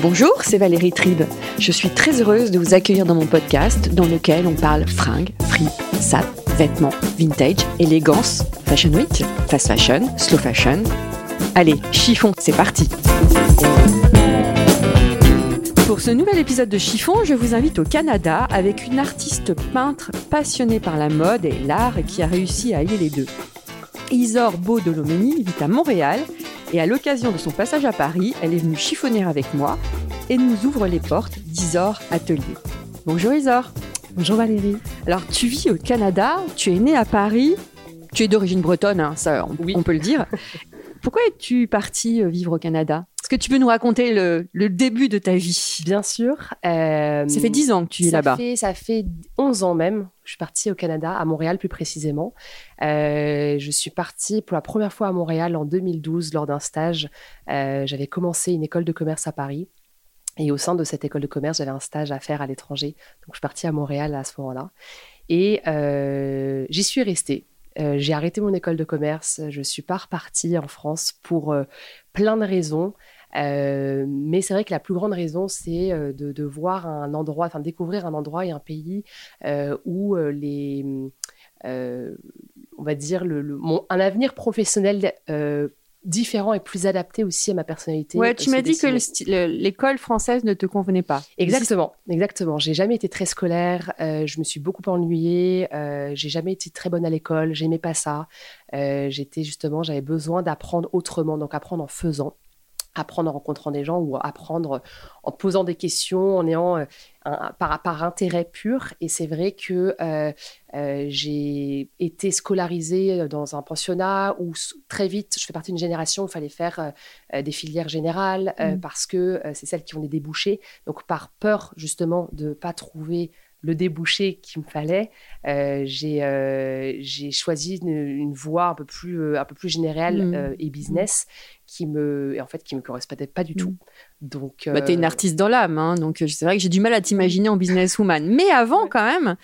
Bonjour, c'est Valérie Tribe. Je suis très heureuse de vous accueillir dans mon podcast dans lequel on parle fringues, free, sap, vêtements, vintage, élégance, fashion week, fast fashion, slow fashion. Allez, chiffon, c'est parti. Pour ce nouvel épisode de Chiffon, je vous invite au Canada avec une artiste peintre passionnée par la mode et l'art qui a réussi à allier les deux. Isor Beau Dolomeni vit à Montréal et à l'occasion de son passage à Paris, elle est venue chiffonner avec moi et nous ouvre les portes d'Isor Atelier. Bonjour Isor. Bonjour Valérie. Alors tu vis au Canada, tu es née à Paris, tu es d'origine bretonne, hein, ça on, Oui. on peut le dire. Pourquoi es-tu partie euh, vivre au Canada? Est-ce que tu peux nous raconter le, le début de ta vie Bien sûr. euh, Ça fait 10 ans que tu es là-bas. ça fait 11 ans même. Je suis partie au Canada, à Montréal plus précisément. Euh, je suis partie pour la première fois à Montréal en 2012 lors d'un stage. Euh, j'avais commencé une école de commerce à Paris. Et au sein de cette école de commerce, j'avais un stage à faire à l'étranger. Donc, je suis partie à Montréal à ce moment-là. Et j'y suis restée. Euh, j'ai arrêté mon école de commerce. Je suis pas repartie en France pour euh, plein de raisons. Euh, mais c'est vrai que la plus grande raison, c'est euh, de, de voir un endroit, enfin découvrir un endroit et un pays euh, où les, euh, on va dire, le, le- mon, un avenir professionnel différent et plus adapté aussi à ma personnalité. Ouais, tu m'as dit que l'école française ne te convenait pas. Exactement, exactement. J'ai jamais été très scolaire. euh, je me suis beaucoup ennuyée. Euh, j'ai jamais été très bonne à l'école. J'aimais pas ça. Euh, J'étais justement, j'avais besoin d'apprendre autrement, donc apprendre en faisant, apprendre en rencontrant des gens ou apprendre en posant des questions, en ayant euh, un- par, par intérêt pur. Et c'est vrai que euh, euh, j'ai été scolarisée dans un pensionnat où très vite, je fais partie d'une génération où il fallait faire euh, des filières générales euh, Mm. parce que c'est celles qui ont des débouchés. Donc, par peur justement de ne pas trouver le débouché qu'il me fallait, euh, j'ai euh, choisi une, une voie un peu plus, euh, un peu plus générale Mm. euh, et business qui me, et en fait, qui me correspondait pas du tout. Donc, Bah, t'es une euh, artiste dans l'âme, hein, donc euh, c'est vrai que j'ai du mal à t'imaginer en businesswoman. Mais avant, quand même,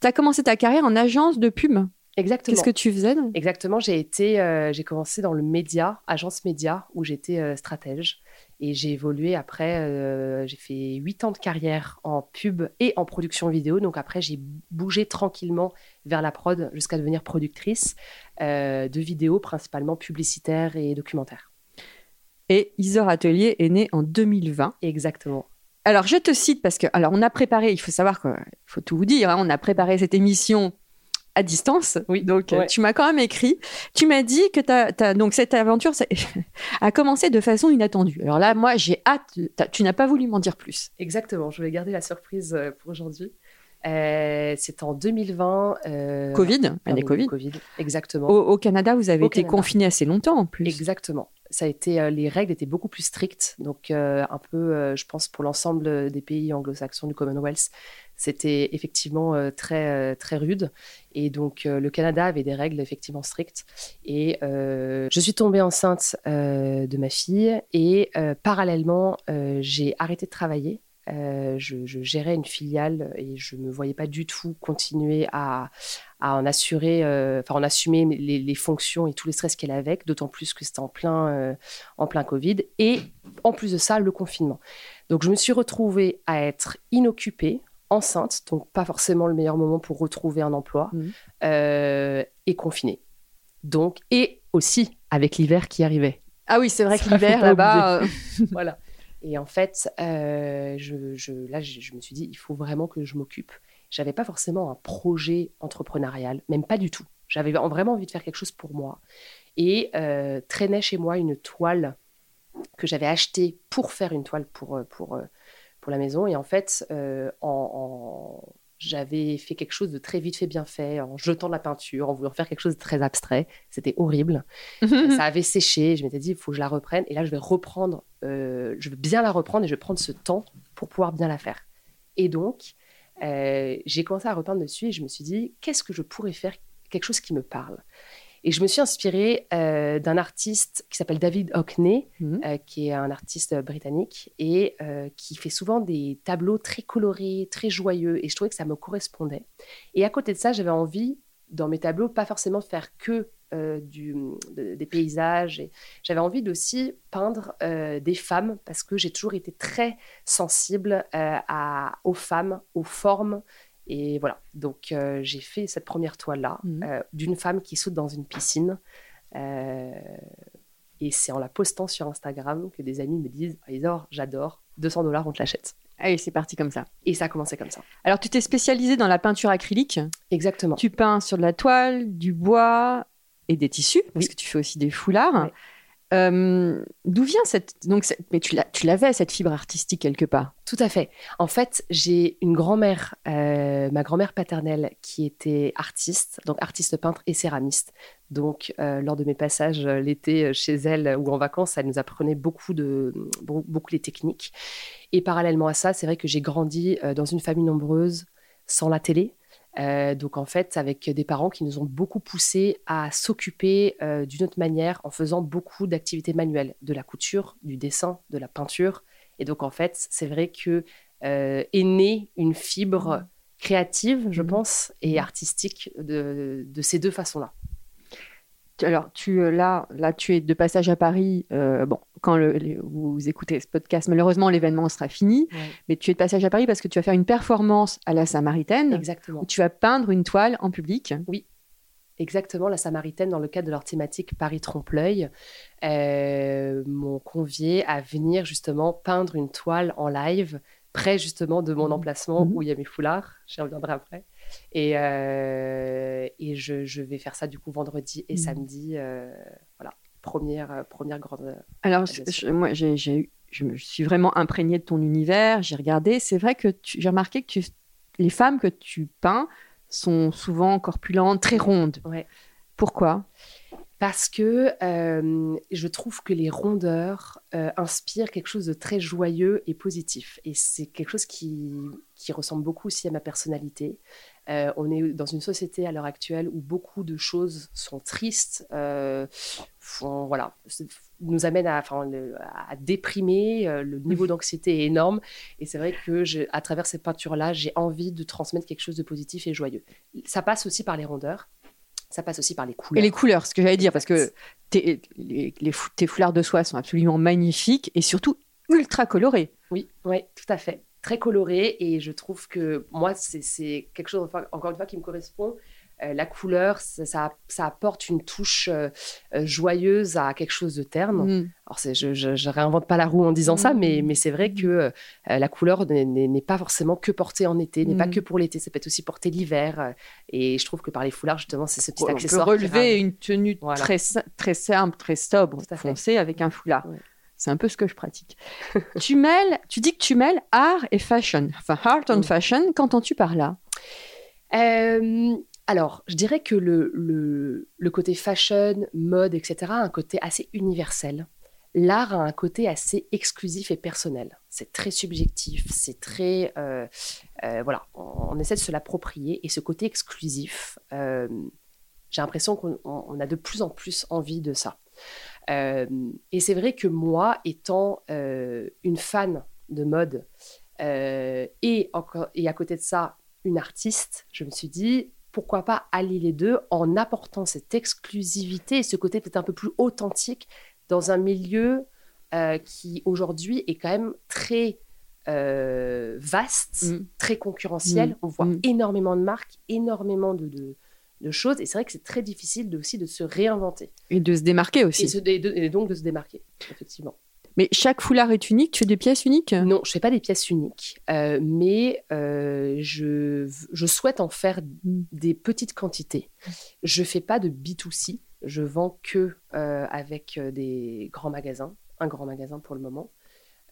t'as commencé ta carrière en agence de pub. Exactement. Qu'est-ce que tu faisais donc? Exactement, j'ai été, euh, j'ai commencé dans le média, agence média, où j'étais euh, stratège. Et j'ai évolué après, euh, j'ai fait huit ans de carrière en pub et en production vidéo. Donc après, j'ai bougé tranquillement vers la prod jusqu'à devenir productrice euh, de vidéos, principalement publicitaires et documentaires. Et Isor Atelier est né en 2020. Exactement. Alors, je te cite parce que, alors, on a préparé, il faut savoir qu'il faut tout vous dire, hein, on a préparé cette émission à distance. Oui, Donc, ouais. tu m'as quand même écrit. Tu m'as dit que t'as- donc cette aventure ça- a commencé de façon inattendue. Alors là, moi, j'ai hâte. Tu n'as pas voulu m'en dire plus. Exactement, je vais garder la surprise euh, pour aujourd'hui. Euh, c'est en 2020. euh, Covid, année Covid. Covid, exactement. Au, au Canada, vous avez Au été confiné assez longtemps en plus. Exactement. Ça a été, euh, les règles étaient beaucoup plus strictes, donc euh, un peu, euh, je pense, pour l'ensemble des pays anglo-saxons du Commonwealth, c'était effectivement très très rude. Et donc le Canada avait des règles effectivement strictes. Et je suis tombée enceinte de ma fille et parallèlement, j'ai arrêté de travailler. Je, je gérais une filiale et je me voyais pas du tout continuer à, à en assurer, euh, enfin en assumer les, les fonctions et tous les stress qu'elle avait, d'autant plus que c'était en plein, euh, en plein Covid. Et en plus de ça, le confinement. Donc je me suis retrouvée à être inoccupée, enceinte, donc pas forcément le meilleur moment pour retrouver un emploi, Mhm. euh, et confinée. Donc, et aussi avec l'hiver qui arrivait. Ah oui, c'est vrai que l'hiver là-bas. euh, voilà. Et en fait, euh, je, je- là, je, je me suis dit, il faut vraiment que je m'occupe. J'avais pas forcément un projet entrepreneurial, même pas du tout. J'avais vraiment envie de faire quelque chose pour moi. Et euh, traînait chez moi une toile que j'avais achetée pour faire une toile pour, euh, pour, euh, pour la maison. Et en fait, euh, en, en- j'avais fait quelque chose de très vite fait, bien fait, en jetant de la peinture, en voulant faire quelque chose de très abstrait. C'était horrible. ça avait séché. Je m'étais dit, il faut que je la reprenne. Et là, je vais reprendre, euh, je veux bien la reprendre et je vais prendre ce temps pour pouvoir bien la faire. Et donc, euh, j'ai commencé à repeindre dessus et je me suis dit, qu'est-ce que je pourrais faire, quelque chose qui me parle et je me suis inspirée euh, d'un artiste qui s'appelle David Hockney, mhm. euh, qui est un artiste britannique et euh, qui fait souvent des tableaux très colorés, très joyeux. Et je trouvais que ça me correspondait. Et à côté de ça, j'avais envie, dans mes tableaux, pas forcément faire que du, des paysages. J'avais envie aussi peindre des femmes parce que j'ai toujours été très sensible à, aux femmes, aux formes et voilà, donc euh, j'ai fait cette première toile-là euh, d'une femme qui saute dans une piscine. Euh, et c'est en la postant sur Instagram que des amis me disent Isor, j'adore, 200 dollars, on te l'achète. Allez, c'est parti comme ça. Et ça a commencé comme ça. Alors, tu t'es spécialisée dans la peinture acrylique. Exactement. Tu peins sur de la toile, du bois et des tissus, parce que tu fais aussi des foulards. Euh, d'où vient cette donc mais tu l'avais cette fibre artistique quelque part Tout à fait. En fait, j'ai une grand-mère, euh, ma grand-mère paternelle, qui était artiste, donc artiste peintre et céramiste. Donc, euh, lors de mes passages l'été chez elle ou en vacances, elle nous apprenait beaucoup de beaucoup les techniques. Et parallèlement à ça, c'est vrai que j'ai grandi dans une famille nombreuse, sans la télé, euh, donc en fait, avec des parents qui nous ont beaucoup poussés à s'occuper euh, d'une autre manière en faisant beaucoup d'activités manuelles, de la couture, du dessin, de la peinture. Et donc en fait, c'est vrai que euh, est née une fibre créative, je mmh. pense, et mmh. artistique de ces deux façons-là alors, tu, euh, là, là, tu es de passage à Paris. Euh, bon, quand vous écoutez ce podcast, malheureusement, l'événement sera fini. Mais tu es de passage à Paris parce que tu vas faire une performance à la Samaritaine. Exactement. Où tu vas peindre une toile en public. Oui. Exactement, la Samaritaine, dans le cadre de leur thématique Paris trompe-l'œil, euh, m'ont convié à venir justement peindre une toile en live, près justement de mon mmh. emplacement mmh. où il y a mes foulards. J'y reviendrai après. Et, euh, et je, vais faire ça du coup vendredi et mmh. samedi. Euh, voilà, première, euh, première grande. Alors, moi, j'ai, je me suis vraiment imprégnée de ton univers. J'ai regardé. C'est vrai que j'ai remarqué que tu, les femmes que tu peins sont souvent corpulentes, très rondes. Ouais. Pourquoi? Parce que je trouve que les rondeurs inspirent quelque chose de très joyeux et positif. Et c'est quelque chose qui, qui, ressemble beaucoup aussi à ma personnalité. Euh, on est dans une société à l'heure actuelle où beaucoup de choses sont tristes, euh, voilà, nous amènent à, à déprimer. Euh, le niveau mmh. d'anxiété est énorme. Et c'est vrai que à travers ces peintures-là, j'ai envie de transmettre quelque chose de positif et joyeux. Ça passe aussi par les rondeurs. Ça passe aussi par les couleurs. Et les couleurs, ce que j'allais dire, parce que tes, les, tes foulards de soie sont absolument magnifiques et surtout ultra colorés. Oui, oui, tout à fait très coloré et je trouve que moi, c'est quelque chose, encore une fois, qui me correspond. Euh, la couleur, ça, ça, apporte une touche euh, euh, joyeuse à quelque chose de terne. Mm. Alors, je, je, réinvente pas la roue en disant ça, mais, mais c'est vrai que la couleur n'est pas forcément que portée en été, n'est pas mm. que pour l'été, ça peut être aussi porté l'hiver. et je trouve que par les foulards, justement, c'est ce petit accessoire. On peut relever une tenue très, très simple, très sobre, foncée avec un foulard. C'est un peu ce que je pratique. tu mêles, tu dis que tu mêles art et fashion, enfin art and fashion. Qu'entends-tu par là? Euh, Alors, je dirais que le, le, côté fashion, mode, etc., a un côté assez universel. L'art a un côté assez exclusif et personnel. C'est très subjectif, c'est très... Euh, euh, voilà, on, essaie de se l'approprier. Et ce côté exclusif, j'ai l'impression qu'on a de plus en plus envie de ça. Euh, et c'est vrai que moi, étant euh, une fan de mode euh, et, encore, et à côté de ça, une artiste, je me suis dit, pourquoi pas allier les deux en apportant cette exclusivité et ce côté peut-être un peu plus authentique dans un milieu qui aujourd'hui est quand même très vaste, mm. très concurrentiel. Mm. On voit mm. énormément de marques, énormément de, de choses. Et c'est vrai que c'est très difficile de, aussi de se réinventer. Et de se démarquer aussi. Et, donc de se démarquer, effectivement. Mais chaque foulard est unique Tu fais des pièces uniques? Non, je ne fais pas des pièces uniques. Euh, mais euh, je, je, souhaite en faire des petites quantités. Je ne fais pas de B2C. Je vends que euh, avec des grands magasins. Un grand magasin pour le moment.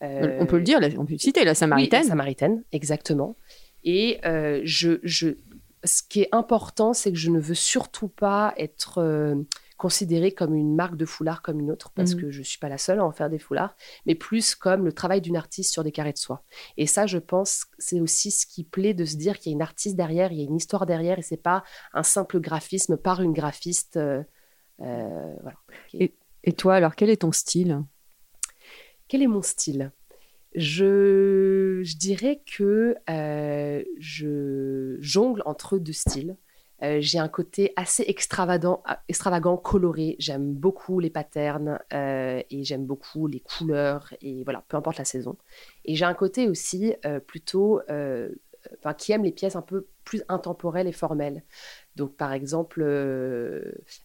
on peut le dire, on peut citer la Samaritaine. la Samaritaine, exactement. Et je, je, ce qui est important, c'est que je ne veux surtout pas être considérée comme une marque de foulard comme une autre, parce mhm. que je ne suis pas la seule à en faire des foulards, mais plus comme le travail d'une artiste sur des carrés de soie. Et ça, je pense, c'est aussi ce qui plaît de se dire qu'il y a une artiste derrière, il y a une histoire derrière, et c'est pas un simple graphisme par une graphiste. Euh, euh, voilà. et, et toi, alors, quel est ton style? Quel est mon style? Je, dirais que euh, je jongle entre deux styles. Euh, j'ai un côté assez extravagant, extravagant coloré. J'aime beaucoup les patterns euh, et j'aime beaucoup les couleurs et voilà, peu importe la saison. Et j'ai un côté aussi plutôt, qui aime les pièces un peu plus intemporelles et formelles. Donc par exemple,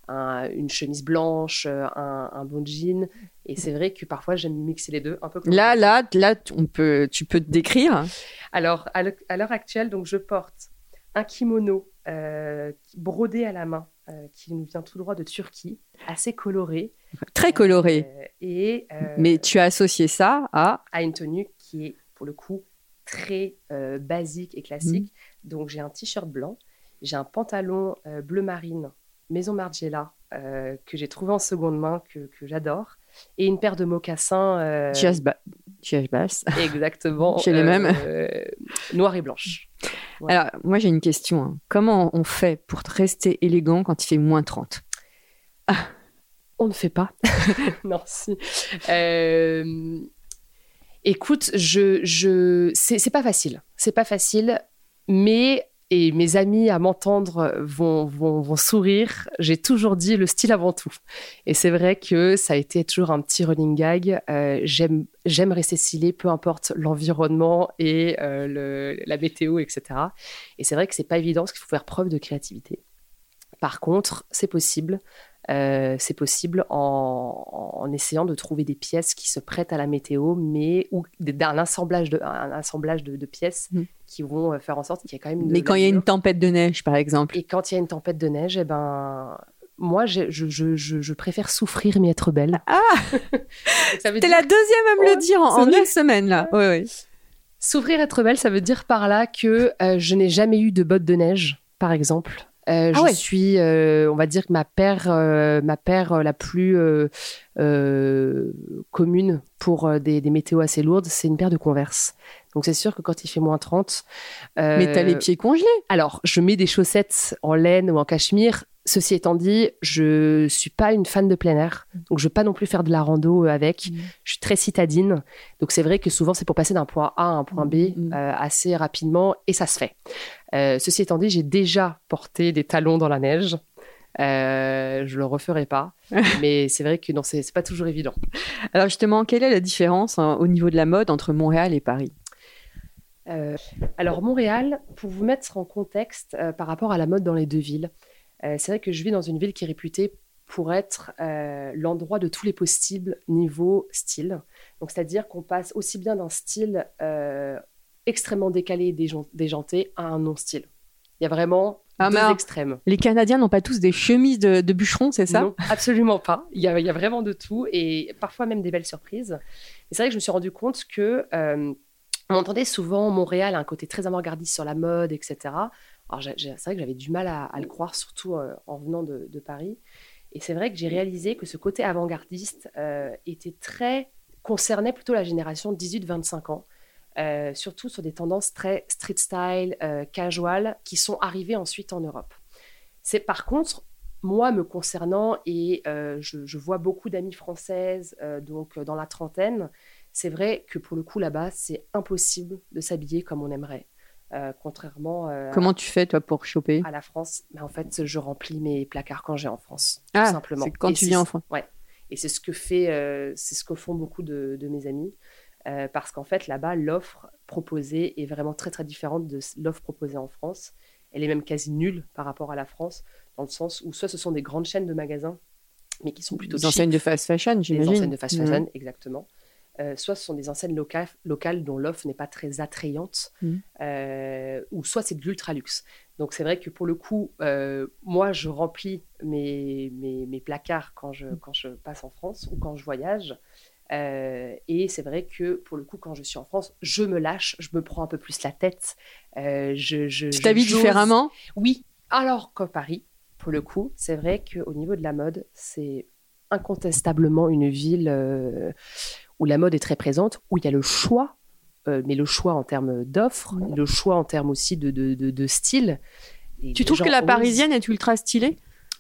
une chemise blanche, un, bon jean. Et c'est vrai que parfois j'aime mixer les deux un peu. là, là, là, on peut, tu peux te décrire. Alors à l'heure actuelle, donc je porte un kimono euh, brodé à la main, euh, qui nous vient tout droit de Turquie, assez coloré. Très coloré. Euh, et, Mais tu as associé ça à À une tenue qui est, pour le coup, très basique et classique. Mm. Donc, j'ai un t-shirt blanc, j'ai un pantalon bleu marine, Maison Margiela, que j'ai trouvé en seconde main, que, que j'adore, et une paire de mocassins. Jazz, bass. Exactement. Chez les mêmes. noir et blanche. Alors, moi, j'ai une question. Hein. Comment on fait pour rester élégant quand il fait moins 30 ah, On ne fait pas. non, si. Euh, écoute, je, je... c'est pas facile. C'est pas facile, mais et mes amis à m'entendre vont, vont, sourire. J'ai toujours dit le style avant tout. Et c'est vrai que ça a été toujours un petit running gag. Euh, j'aime, j'aime rester stylé, peu importe l'environnement et euh, la météo, etc. Et c'est vrai que c'est pas évident parce qu'il faut faire preuve de créativité. Par contre, c'est possible. Euh, c'est possible en, essayant de trouver des pièces qui se prêtent à la météo, mais ou d'un assemblage de, un assemblage de, pièces mmh. qui vont euh, faire en sorte qu'il y ait quand même. mais quand il y a une tempête de neige, par exemple. Et quand il y a une tempête de neige, eh ben, moi, je, je, je, je, préfère souffrir mais être belle. Ah T'es la deuxième à me le dire en, une semaine, là. Oui, oui. Souffrir, être belle, ça veut dire par là que euh, je n'ai jamais eu de bottes de neige, par exemple. Euh, ah je suis, euh, on va dire que ma paire, euh, ma paire la plus commune pour des, des météos assez lourdes, c'est une paire de Converse. Donc c'est sûr que quand il fait moins 30... Mais t'as les pieds congelés Alors, je mets des chaussettes en laine ou en cachemire. Ceci étant dit, je suis pas une fan de plein air, donc je veux pas non plus faire de la rando avec. Mmh. Je suis très citadine, donc c'est vrai que souvent c'est pour passer d'un point A à un point B mmh. Mmh. assez rapidement, et ça se fait. Euh, ceci étant dit, j'ai déjà porté des talons dans la neige. Euh, je le referai pas, mais c'est vrai que non, c'est pas toujours évident. Alors justement, quelle est la différence hein, au niveau de la mode entre Montréal et Paris? Euh, Alors Montréal, pour vous mettre en contexte euh, par rapport à la mode dans les deux villes, c'est vrai que je vis dans une ville qui est réputée pour être l'endroit de tous les possibles niveau style. Donc c'est-à-dire qu'on passe aussi bien d'un style extrêmement décalé et déjanté à un non-style. Il y a vraiment ah, deux extrêmes. Les Canadiens n'ont pas tous des chemises de, de bûcherons, c'est ça? Non, absolument pas. Il y, a, il y, a, vraiment de tout et parfois même des belles surprises. Et c'est vrai que je me suis rendu compte que euh, on entendait souvent Montréal un côté très avant-gardiste sur la mode, etc. Alors c'est vrai que j'avais du mal à, le croire, surtout euh, en venant de, Paris. Et c'est vrai que j'ai réalisé que ce côté avant-gardiste euh, était très concernait plutôt la génération 18-25 ans. Euh, surtout sur des tendances très street style, casual, qui sont arrivées ensuite en Europe. C'est par contre, moi me concernant, et euh, je, vois beaucoup d'amies françaises, donc dans la trentaine, c'est vrai que pour le coup là-bas, c'est impossible de s'habiller comme on aimerait. contrairement. Comment tu fais toi pour choper? À la France, mais en fait, je remplis mes placards quand j'ai en France, tout ah, simplement. quand tu viens en France. Ouais. Et c'est ce que fait, c'est ce que font beaucoup de, de mes amis. Euh, parce qu'en fait, là-bas, l'offre proposée est vraiment très très différente de l'offre proposée en France. Elle est même quasi nulle par rapport à la France, dans le sens où soit ce sont des grandes chaînes de magasins, mais qui sont plutôt des enseignes de fast fashion, j'imagine. Des enseignes de fast fashion, exactement. Euh, soit ce sont des enseignes locales, locales dont l'offre n'est pas très attrayante, mm. euh, ou soit c'est de l'ultra luxe. Donc c'est vrai que pour le coup, moi je remplis mes, mes, mes, placards quand je, quand je passe en France ou quand je voyage. Euh, et c'est vrai que pour le coup, quand je suis en France, je me lâche, je me prends un peu plus la tête. Euh, je, je, Tu t'habilles différemment? Oui. Alors qu'à Paris, pour le coup, c'est vrai qu'au niveau de la mode, c'est incontestablement une ville euh, où la mode est très présente, où il y a le choix, euh, mais le choix en termes d'offres, le choix en termes aussi de, de, de- de style. Et Tu trouves que la parisienne est ultra stylée?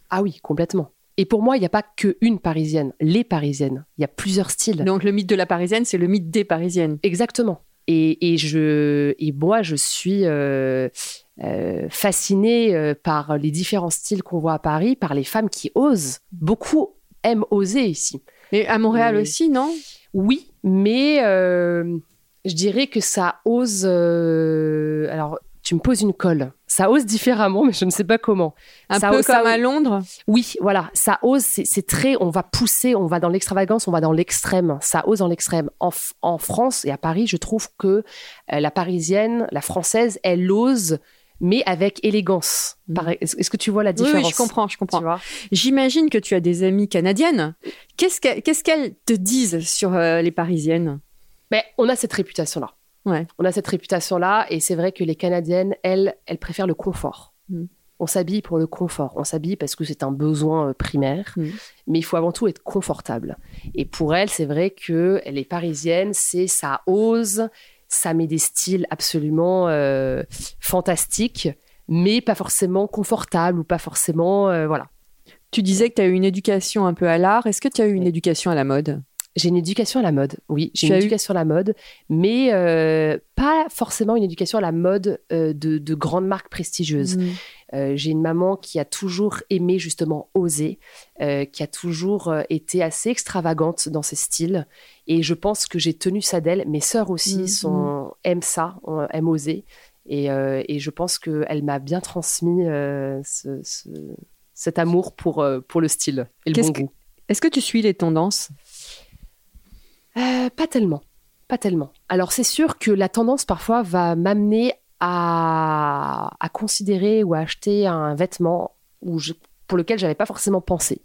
Ah oui, complètement. Et pour moi, il n'y a pas qu'une parisienne, les parisiennes. Il y a plusieurs styles. Donc le mythe de la parisienne, c'est le mythe des parisiennes. Exactement. Et, et je, et moi, je suis euh, euh, fascinée par les différents styles qu'on voit à Paris, par les femmes qui osent. Beaucoup aiment oser ici. Et à Montréal aussi, non? Oui, mais euh, je dirais que ça ose. euh, alors, tu me poses une colle. Ça ose différemment, mais je ne sais pas comment. Un Ça peu ose- ça comme à Londres? Oui, voilà, ça ose, c'est très, on va pousser, on va dans l'extravagance, on va dans l'extrême, ça ose dans l'extrême. En, en France et à Paris, je trouve que euh, la parisienne, la française, elle ose, mais avec élégance. Mm. Est-ce que tu vois la différence oui, je comprends, je comprends. J'imagine que tu as des amies canadiennes. Qu'est-ce qu'elles te disent sur euh, les parisiennes? Mais on a cette réputation-là. Ouais. On a cette réputation-là, et c'est vrai que les Canadiennes, elles, elles préfèrent le confort. Mm. On s'habille pour le confort. On s'habille parce que c'est un besoin euh, primaire, Mm. mais il faut avant tout être confortable. Et pour elles, c'est vrai que les Parisiennes, c'est ça ose, ça met des styles absolument euh, fantastiques, mais pas forcément confortables ou pas forcément, euh, voilà. Tu disais que tu as eu une éducation un peu à l'art. Est-ce que tu as eu une éducation à la mode? J'ai une éducation à la mode, oui, j'ai une eu- éducation à la mode, mais euh, pas forcément une éducation à la mode euh, de, de grandes marques prestigieuses. Mm. Euh, j'ai une maman qui a toujours aimé justement oser, qui a toujours été assez extravagante dans ses styles, et je pense que j'ai tenu ça d'elle. Mes sœurs aussi Mhm. sont, aiment ça, aiment oser, et, et je pense qu'elle m'a bien transmis ce- ce- cet amour pour, pour le style et le bon que- goût. Est-ce que tu suis les tendances? Euh, pas tellement. Pas tellement. Alors, c'est sûr que la tendance, parfois, va m'amener à, à considérer ou à acheter un vêtement où je- pour lequel j'avais pas forcément pensé.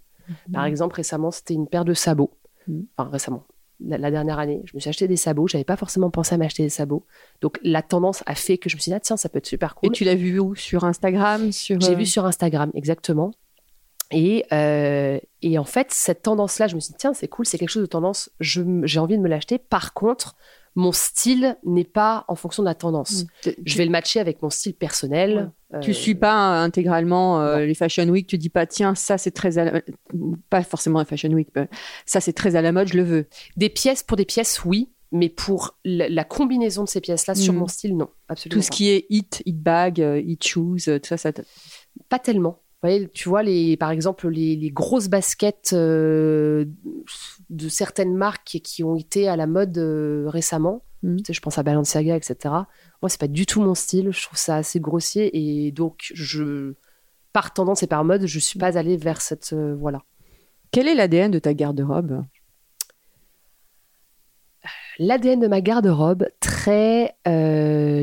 Par exemple, récemment, c'était une paire de sabots. Mhm. Enfin, récemment. La, la dernière année, je me suis acheté des sabots. J'avais pas forcément pensé à m'acheter des sabots. Donc, la tendance a fait que je me suis dit, ah, tiens, ça peut être super cool. Et tu l'as vu où? Sur Instagram? Sur, J'ai euh, vu sur Instagram, exactement. Et, euh, et en fait, cette tendance-là, je me suis dit, tiens, c'est cool, c'est quelque chose de tendance, j'ai envie de me l'acheter. Par contre, mon style n'est pas en fonction de la tendance. Mm. Je vais le matcher avec mon style personnel. Tu Euh, suis pas euh, intégralement euh, les Fashion Week, tu dis pas tiens ça c'est très à la... pas forcément la Fashion Week, mais ça c'est très à la mode, je le veux. Des pièces, pour des pièces, oui. Mais pour la, la combinaison de ces pièces-là sur Mm. mon style, non. Absolument Tout ce pas. qui est hit, hit bag, hit shoes, tout ça, ça Pas tellement. Voyez, tu vois, les, par exemple, les, les grosses baskets euh, de certaines marques qui ont été à la mode euh, récemment, tu sais, je pense à Balenciaga, etc. Moi, c'est pas du tout mon style. Je trouve ça assez grossier. Et donc, je, par tendance et par mode, je suis pas allée vers cette. euh, voilà. Quel est l'ADN de ta garde-robe? L'ADN de ma garde-robe, très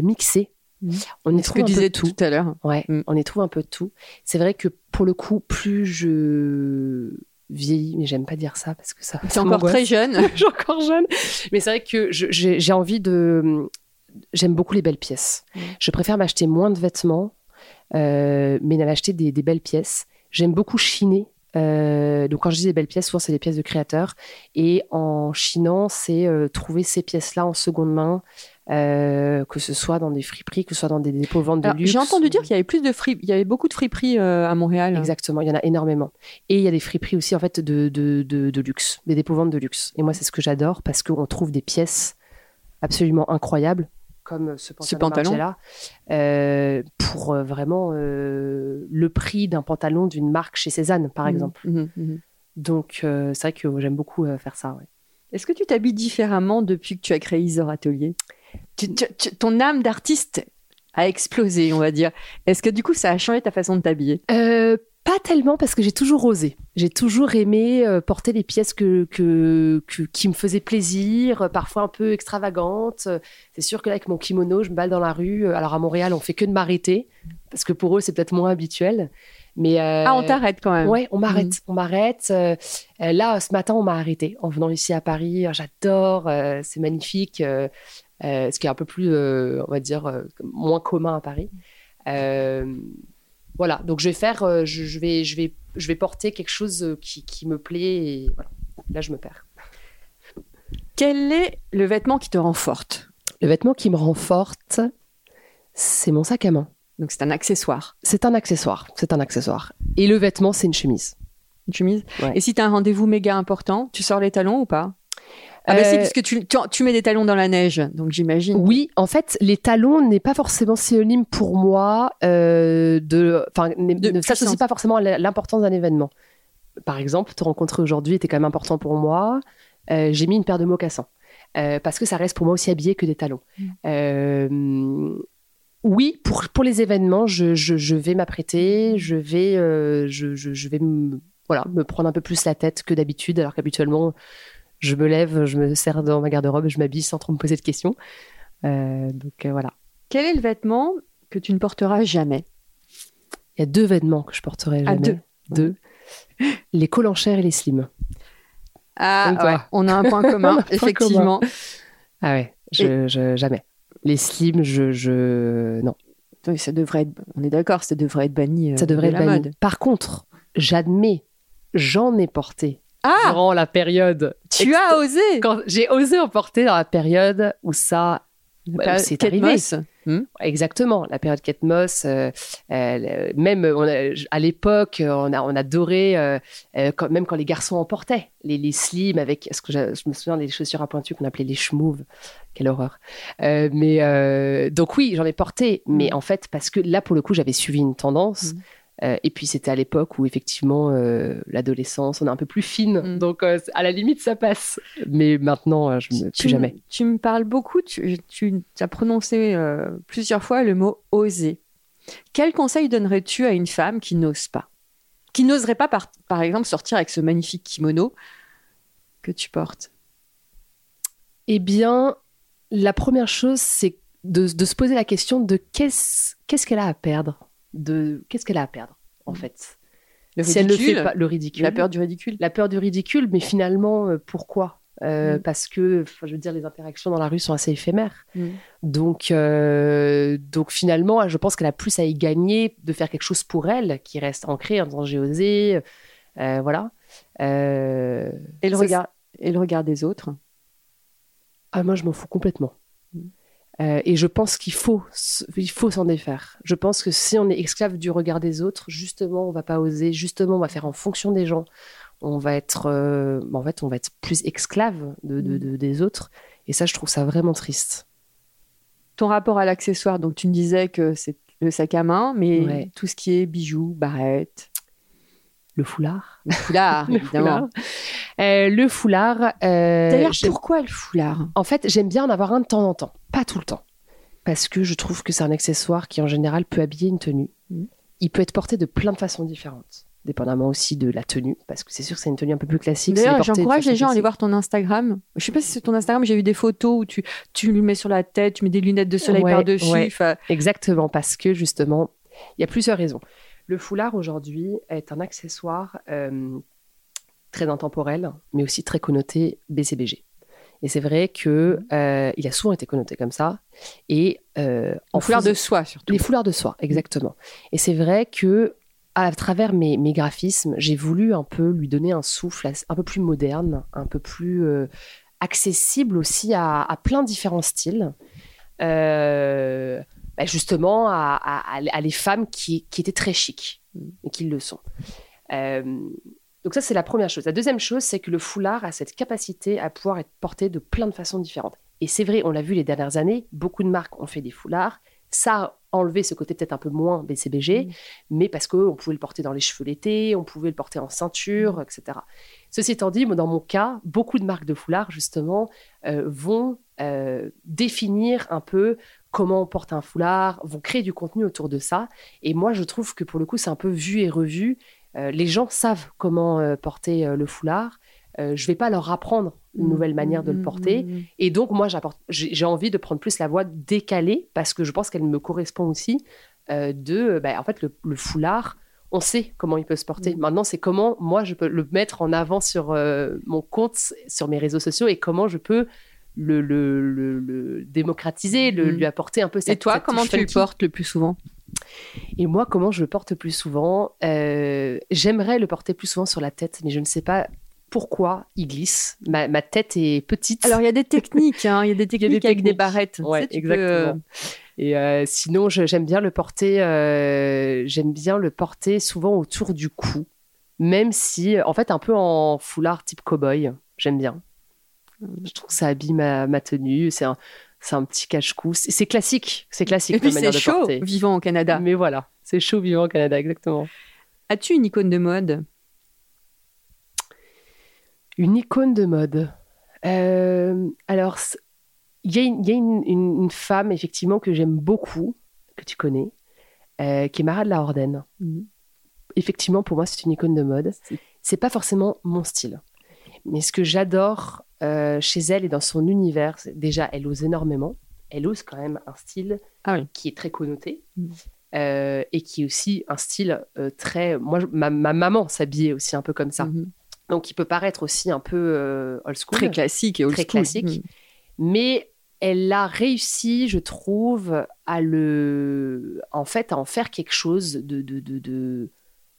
mixé. Mhm. On Ce que tout. tout à l'heure. Ouais, Mm. on y trouve un peu de tout. C'est vrai que pour le coup, plus je vieillis, mais j'aime pas dire ça parce que ça. C'est encore très jeune. je suis encore jeune. Mais c'est vrai que j'ai j'ai envie de. J'aime beaucoup les belles pièces. Mm. Je préfère m'acheter moins de vêtements, euh, mais m'acheter des, des belles pièces. J'aime beaucoup chiner. Euh, donc quand je dis des belles pièces, souvent c'est des pièces de créateurs. Et en chinant, c'est euh, trouver ces pièces-là en seconde main, euh, que ce soit dans des friperies, que ce soit dans des dépôts ventes de Alors, luxe. J'ai entendu dire qu'il y avait plus de il y avait beaucoup de friperies euh, à Montréal. Exactement, il y en a énormément. Et il y a des friperies aussi en fait de, de, de, de luxe, des dépôts-ventes de luxe. Et moi, c'est ce que j'adore parce qu'on trouve des pièces absolument incroyables, comme ce pantalon, Ce pantalon. Margiela, euh, pour vraiment le prix d'un pantalon d'une marque chez Cézanne, par Mhm, exemple. mhm, mhm. Donc, c'est vrai que j'aime beaucoup faire ça. ouais. Est-ce que tu t'habilles différemment depuis que tu as créé Isor Atelier? Tu- tu- tu- Ton âme d'artiste a explosé, on va dire. Est-ce que du coup ça a changé ta façon de t'habiller? Euh, Pas tellement parce que j'ai toujours osé. J'ai toujours aimé euh, porter des pièces que, que, que- qui me faisaient plaisir, euh, parfois un peu extravagantes. C'est sûr que là, avec mon kimono, je me balle dans la rue. Alors à Montréal, on fait que de m'arrêter parce que pour eux, c'est peut-être moins habituel. Mais euh, Ah, on t'arrête quand même. Ouais, on m'arrête, on m'arrête. Euh, là, ce matin, on m'a arrêté en venant ici à Paris. J'adore, euh, c'est magnifique. Euh, ce qui est un peu plus, euh, on va dire, euh, moins commun à Paris. Voilà, donc je vais faire, je, je vais, je vais, je vais porter quelque chose qui, qui me plaît. Et voilà, là, je me perds. Quel est le vêtement qui te rend forte? Le vêtement qui me rend forte, c'est mon sac à main. Donc c'est un accessoire, C'est un accessoire. C'est un accessoire. Et le vêtement, c'est une chemise. une chemise? Ouais. Et si tu as un rendez-vous méga important, tu sors les talons ou pas? Ah bah si, Euh, parce que tu, tu, tu mets des talons dans la neige, donc j'imagine. Oui, en fait, les talons n'est pas forcément synonyme pour moi euh, de, enfin, ne s'associe pas forcément à l'importance d'un événement. Par exemple, te rencontrer aujourd'hui était quand même important pour moi. Euh, J'ai mis une paire de mocassins euh, parce que ça reste pour moi aussi habillé que des talons. Mm. Euh, oui, pour, pour les événements, je, je, je vais m'apprêter, je vais, euh, je, je, je vais me, voilà, me prendre un peu plus la tête que d'habitude, alors qu'habituellement, je me lève, je me sers dans ma garde-robe, je m'habille sans trop me poser de questions. Euh, donc euh, voilà. Quel est le vêtement que tu ne porteras jamais? Il y a deux vêtements que je porterai Ah, jamais. deux. Deux. Les chair et les slims. Ah, ouais. on a un point commun, un point effectivement. Ah ouais, je, je- jamais. Les slims, je, je... non, ça devrait être, on est d'accord, ça devrait être banni. euh, ça devrait de être banni. mode. Par contre, j'admets, j'en ai porté Ah, durant la période. tu as osé Quand j'ai osé en porter dans la période où ça, bah, c'est arrivé. Moss. Hmm Exactement, la période Kate Moss, euh, euh, même on a- à l'époque, on, a, on adorait, euh, euh, quand, même quand les garçons en portaient, les, les slims avec, ce que je, je me souviens des chaussures à pointu qu'on appelait les schmouves, quelle horreur. Mais donc oui, j'en ai porté, mais Mm. en fait parce que là pour le coup j'avais suivi une tendance. Mm. Euh, et puis c'était à l'époque où effectivement euh, l'adolescence, on est un peu plus fine, Mm. donc euh, à la limite ça passe. Mais maintenant, je me, tu, plus jamais. Tu me parles beaucoup, tu, tu as prononcé plusieurs fois le mot oser. Quel conseil donnerais-tu à une femme qui n'ose pas? Qui n'oserait pas, par, par exemple, sortir avec ce magnifique kimono que tu portes? Eh bien, la première chose, c'est de, de se poser la question de qu'est-ce qu'est-ce qu'elle a à perdre? De Qu'est-ce qu'elle a à perdre, en fait? Le Si elle ne ridicule, fait pas le ridicule. la peur du ridicule. La peur du ridicule, mais finalement, euh, pourquoi? Euh, Mm. Parce que, je veux dire, les interactions dans la rue sont assez éphémères. Mm. Donc, euh, donc finalement, je pense qu'elle a plus à y gagner de faire quelque chose pour elle, qui reste ancré en disant j'ai osé. voilà. Et le, regard, et le regard des autres? Ah, moi, je m'en fous complètement. Euh, et je pense qu'il faut, il faut s'en défaire. Je pense que si on est esclave du regard des autres, justement, on va pas oser. Justement, on va faire en fonction des gens. On va être, euh, en fait, on va être plus esclave de, de- de- des autres. Et ça, je trouve ça vraiment triste. Ton rapport à l'accessoire, donc tu me disais que c'est le sac à main, mais Ouais. tout ce qui est bijoux, barrettes, Le foulard. le foulard, Le évidemment. foulard. Euh, le foulard. euh, D'ailleurs, pourquoi le foulard? En fait, j'aime bien en avoir un de temps en temps, pas tout le temps. Parce que je trouve que c'est un accessoire qui, en général, peut habiller une tenue. Mhm. Il peut être porté de plein de façons différentes, dépendamment aussi de la tenue, parce que c'est sûr que c'est une tenue un peu plus classique. D'ailleurs, j'encourage les gens à aller voir ton Instagram. Je sais pas si c'est ton Instagram, j'ai vu des photos où tu, tu le mets sur la tête, tu mets des lunettes de soleil Ouais, par-dessus. ouais. Exactement, parce que justement, il y a plusieurs raisons. Le foulard aujourd'hui est un accessoire euh, très intemporel, mais aussi très connoté BCBG. Et c'est vrai que euh, il a souvent été connoté comme ça. Et euh, en foulard de soie, surtout. Les foulards de soie, exactement. Et c'est vrai que à travers mes, mes graphismes, j'ai voulu un peu lui donner un souffle un peu plus moderne, un peu plus euh, accessible aussi à, à plein différents styles. Bah, justement, à, à- à les femmes qui, qui étaient très chic et qui le sont. Euh, donc ça, c'est la première chose. La deuxième chose, c'est que le foulard a cette capacité à pouvoir être porté de plein de façons différentes. Et c'est vrai, on l'a vu les dernières années, beaucoup de marques ont fait des foulards. Ça a enlevé ce côté peut-être un peu moins BCBG, Mm. mais parce qu'on pouvait le porter dans les cheveux l'été, on pouvait le porter en ceinture, etc. Ceci étant dit, moi, dans mon cas, beaucoup de marques de foulards, justement, euh, vont euh, définir un peu comment on porte un foulard, vont créer du contenu autour de ça. Et moi, je trouve que pour le coup, c'est un peu vu et revu. Euh, les gens savent comment euh, porter euh, le foulard. je ne vais pas leur apprendre une nouvelle manière de le porter. Et donc, moi, j'ai envie de prendre plus la voie décalée parce que je pense qu'elle me correspond aussi de, bah, en fait, le, foulard, on sait comment il peut se porter. Maintenant, c'est comment moi, je peux le mettre en avant sur mon compte, sur mes réseaux sociaux et comment je peux le, le, démocratiser, le, lui apporter un peu cette Et toi, comment tu le portes le plus souvent? Et moi, comment je le porte plus souvent? Euh, J'aimerais le porter plus souvent sur la tête, mais je ne sais pas pourquoi il glisse. Ma, tête est petite. Alors, il y a des techniques, hein. il y a des techniques avec des barrettes. Ouais, exactement. Et euh, sinon, j'aime bien le porter. Euh, j'aime bien le porter souvent autour du cou, même si, en fait, un peu en foulard type cow-boy. J'aime bien. Je trouve que ça habille ma, ma tenue. C'est un, un petit cache-cou. C'est classique, c'est classique. Et puis c'est chaud vivant au Canada. Mais voilà, c'est chaud vivant au Canada, exactement. As-tu une icône de mode? Une icône de mode. Euh, alors, il y a, une, femme effectivement que j'aime beaucoup, que tu connais, euh, qui est Mara de la Horden. Mhm. Effectivement, pour moi, c'est une icône de mode. C'est pas forcément mon style. Mais ce que j'adore euh, chez elle et dans son univers, déjà, elle ose énormément. Elle ose quand même un style ah qui est très connoté. Mm. Euh, et qui est aussi un style euh, très. Moi, ma, maman s'habillait aussi un peu comme ça. Mm-hmm. Donc, il peut paraître aussi un peu old school. Très classique et old très classique. Mm. Mais elle a réussi, je trouve, à le. En fait, à en faire quelque chose de, de, de, de,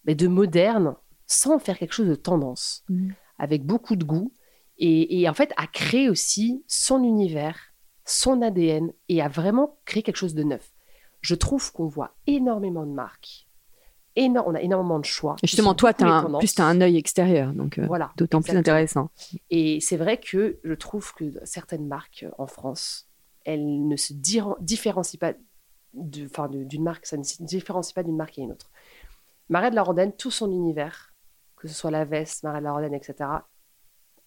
de moderne sans faire quelque chose de tendance. Mm. Avec beaucoup de goût et, en fait à créer aussi son univers, son ADN et à vraiment créer quelque chose de neuf. Je trouve qu'on voit énormément de marques, on a énormément de choix. justement, toi, tu as un, plus as un œil extérieur, donc euh, voilà, d'autant plus intéressant. Et c'est vrai que je trouve que certaines marques en France, elles ne se différencient pas d'une marque, ça ne se différencie pas d'une marque à une autre. Marais de la Rondaine, tout son univers, que ce soit la veste, Marais de la Rondaine, etc.,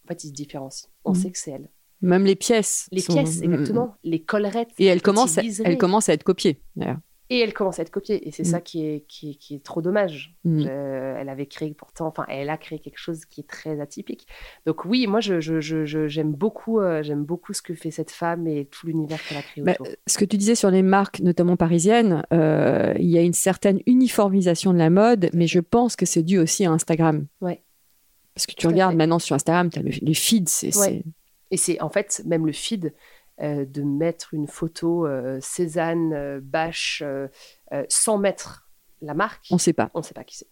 en fait, ils se différencient. On mm. sait que c'est elle. Même les pièces. Les pièces, exactement. Les collerettes. Et elle commence, elle commence à être copiée, d'ailleurs. Et elle commence à être copiée. Et c'est mm. ça qui est, qui est, trop dommage. Mm. elle avait créé pourtant, enfin, elle a créé quelque chose qui est très atypique. Donc oui, moi, j'aime je, je, beaucoup, euh, j'aime beaucoup ce que fait cette femme et tout l'univers qu'elle a créé bah, autour. Ce que tu disais sur les marques, notamment parisiennes, euh, il y a une certaine uniformisation de la mode, mais je pense que c'est dû aussi à Instagram. Ouais. Parce que tu regardes maintenant sur Instagram, tu as le, les feeds. C'est, Et c'est en fait même le feed euh, de mettre une photo euh, Cézanne, euh, Bâche, sans mettre la marque. On ne sait pas. On ne sait pas qui c'est.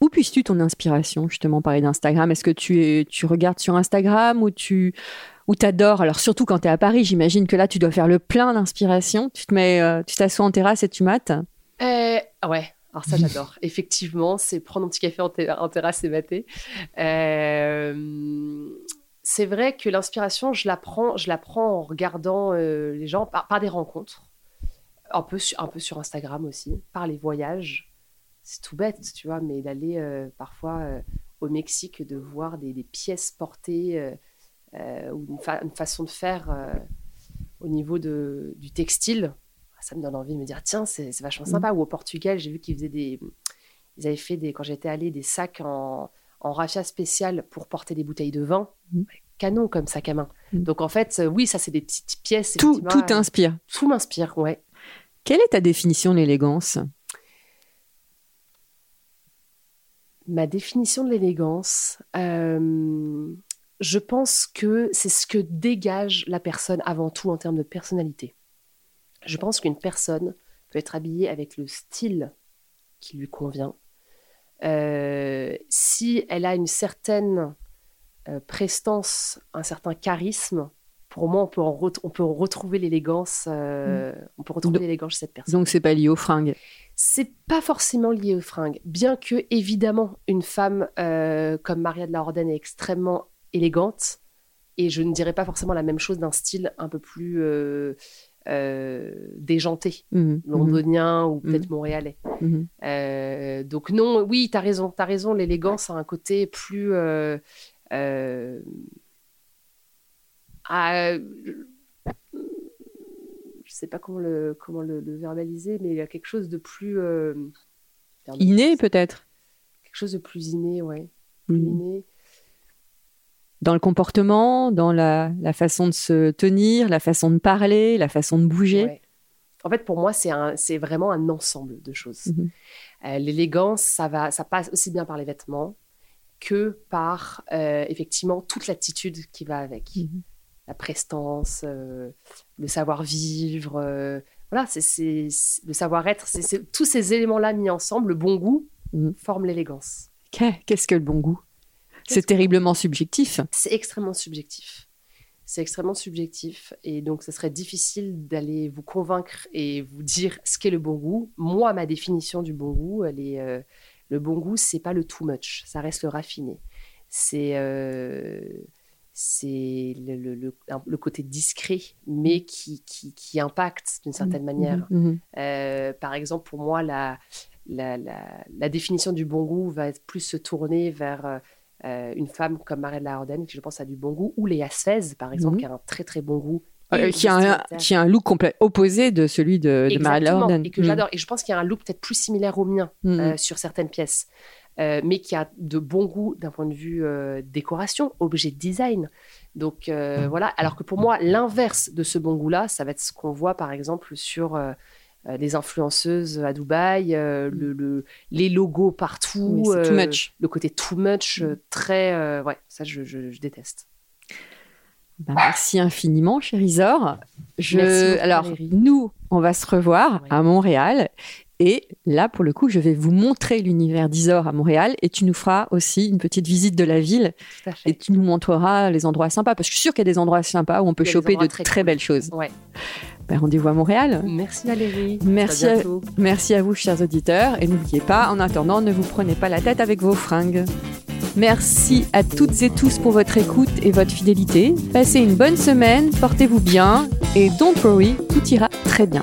Où puisses-tu ton inspiration, justement, parler d'Instagram Est-ce que tu, es, tu regardes sur Instagram ou tu ou t'adores? Alors, surtout quand tu es à Paris, j'imagine que là, tu dois faire le plein d'inspiration. Tu te mets, tu t'assois en terrasse et tu mates? Ouais, alors ça, j'adore. Effectivement, c'est prendre un petit café en, terrasse et mater. Euh, c'est vrai que l'inspiration, je la prends, je la prends en regardant euh, les gens par, des rencontres, un peu, un peu sur Instagram aussi, par les voyages. C'est tout bête, tu vois, mais d'aller euh, parfois au Mexique, de voir des, pièces portées ou une, façon de faire au niveau de, du textile ça me donne envie de me dire tiens c'est vachement mmh. sympa. Ou au Portugal j'ai vu qu'ils faisaient des ils avaient fait des quand j'étais allée des sacs en, en raffia spécial pour porter des bouteilles de vin. Mmh. canon comme sac à main. Mmh. donc en fait euh, oui ça c'est des petites pièces tout tout t'inspire. Tout m'inspire ouais. Quelle est ta définition de l'élégance? Ma définition de l'élégance euh, je pense que c'est ce que dégage la personne avant tout en termes de personnalité je pense qu'une personne peut être habillée avec le style qui lui convient. Euh, si elle a une certaine euh, prestance, un certain charisme, pour moi, on peut, on peut retrouver l'élégance. Euh, mm. On peut retrouver l'élégance chez cette personne. Donc, c'est pas lié aux fringues. C'est pas forcément lié aux fringues, bien que évidemment une femme comme Maria de la Orden est extrêmement élégante. Et je ne dirais pas forcément la même chose d'un style un peu plus déjanté, mmh, londonien ou peut-être mmh. montréalais. Euh, donc non, oui, tu as raison, tu as raison, l'élégance a un côté plus... Euh, sais pas comment le, comment le, verbaliser, mais il y a quelque chose de plus. Euh, inné, peut-être? Quelque chose de plus inné, ouais. Plus mmh. inné. Dans le comportement, dans la, la, façon de se tenir, la façon de parler, la façon de bouger En fait, pour moi, c'est vraiment un ensemble de choses. Mmh. Euh, l'élégance, ça, va, ça passe aussi bien par les vêtements que par, euh, effectivement, toute l'attitude qui va avec. Mmh la prestance, euh, le savoir-vivre. Voilà, c'est le savoir-être. Tous ces éléments-là mis ensemble, le bon goût, mm. forment l'élégance. Qu'est-ce que le bon goût? C'est terriblement subjectif. C'est extrêmement subjectif. C'est extrêmement subjectif et donc ce serait difficile d'aller vous convaincre et vous dire ce qu'est le bon goût. Moi, ma définition du bon goût, elle est euh, le bon goût, c'est pas le too much, ça reste le raffiné. C'est c'est le, le, côté discret, mais qui, qui, qui impacte d'une certaine mmh. manière. Mmh. Euh, par exemple, pour moi, la, la, la, définition du bon goût va plus se tourner vers euh, une femme comme Marielle Harden, qui je pense a du bon goût, ou Léa Sfez, par exemple, qui a un très très bon goût. Euh, qui, a un, qui a un look complet opposé de celui de, de Marielle Et que j'adore. Et je pense qu'il y a un look peut-être plus similaire au mien sur certaines pièces. Euh, mais qui a de bon goût d'un point de vue euh, décoration, objet de design. Donc euh, voilà, alors que pour moi, l'inverse de ce bon goût-là, ça va être ce qu'on voit par exemple sur des influenceuses à Dubaï, le, les logos partout, too much. le côté too much, très... ouais, ça je, déteste. Ben, merci infiniment, Chérisor. Je... Alors, nous, on va se revoir à Montréal et là, pour le coup, je vais vous montrer l'univers d'Isor à Montréal et tu nous feras aussi une petite visite de la ville et tu nous montreras les endroits sympas parce que je suis sûr qu'il y a des endroits sympas où on peut choper de très, belles choses. Ouais. Ben, rendez-vous à Montréal. Merci Valérie. Merci à, merci à vous, chers auditeurs. Et n'oubliez pas, en attendant, ne vous prenez pas la tête avec vos fringues. Merci à toutes et tous pour votre écoute et votre fidélité. Passez une bonne semaine, portez-vous bien et don't worry, tout ira très bien.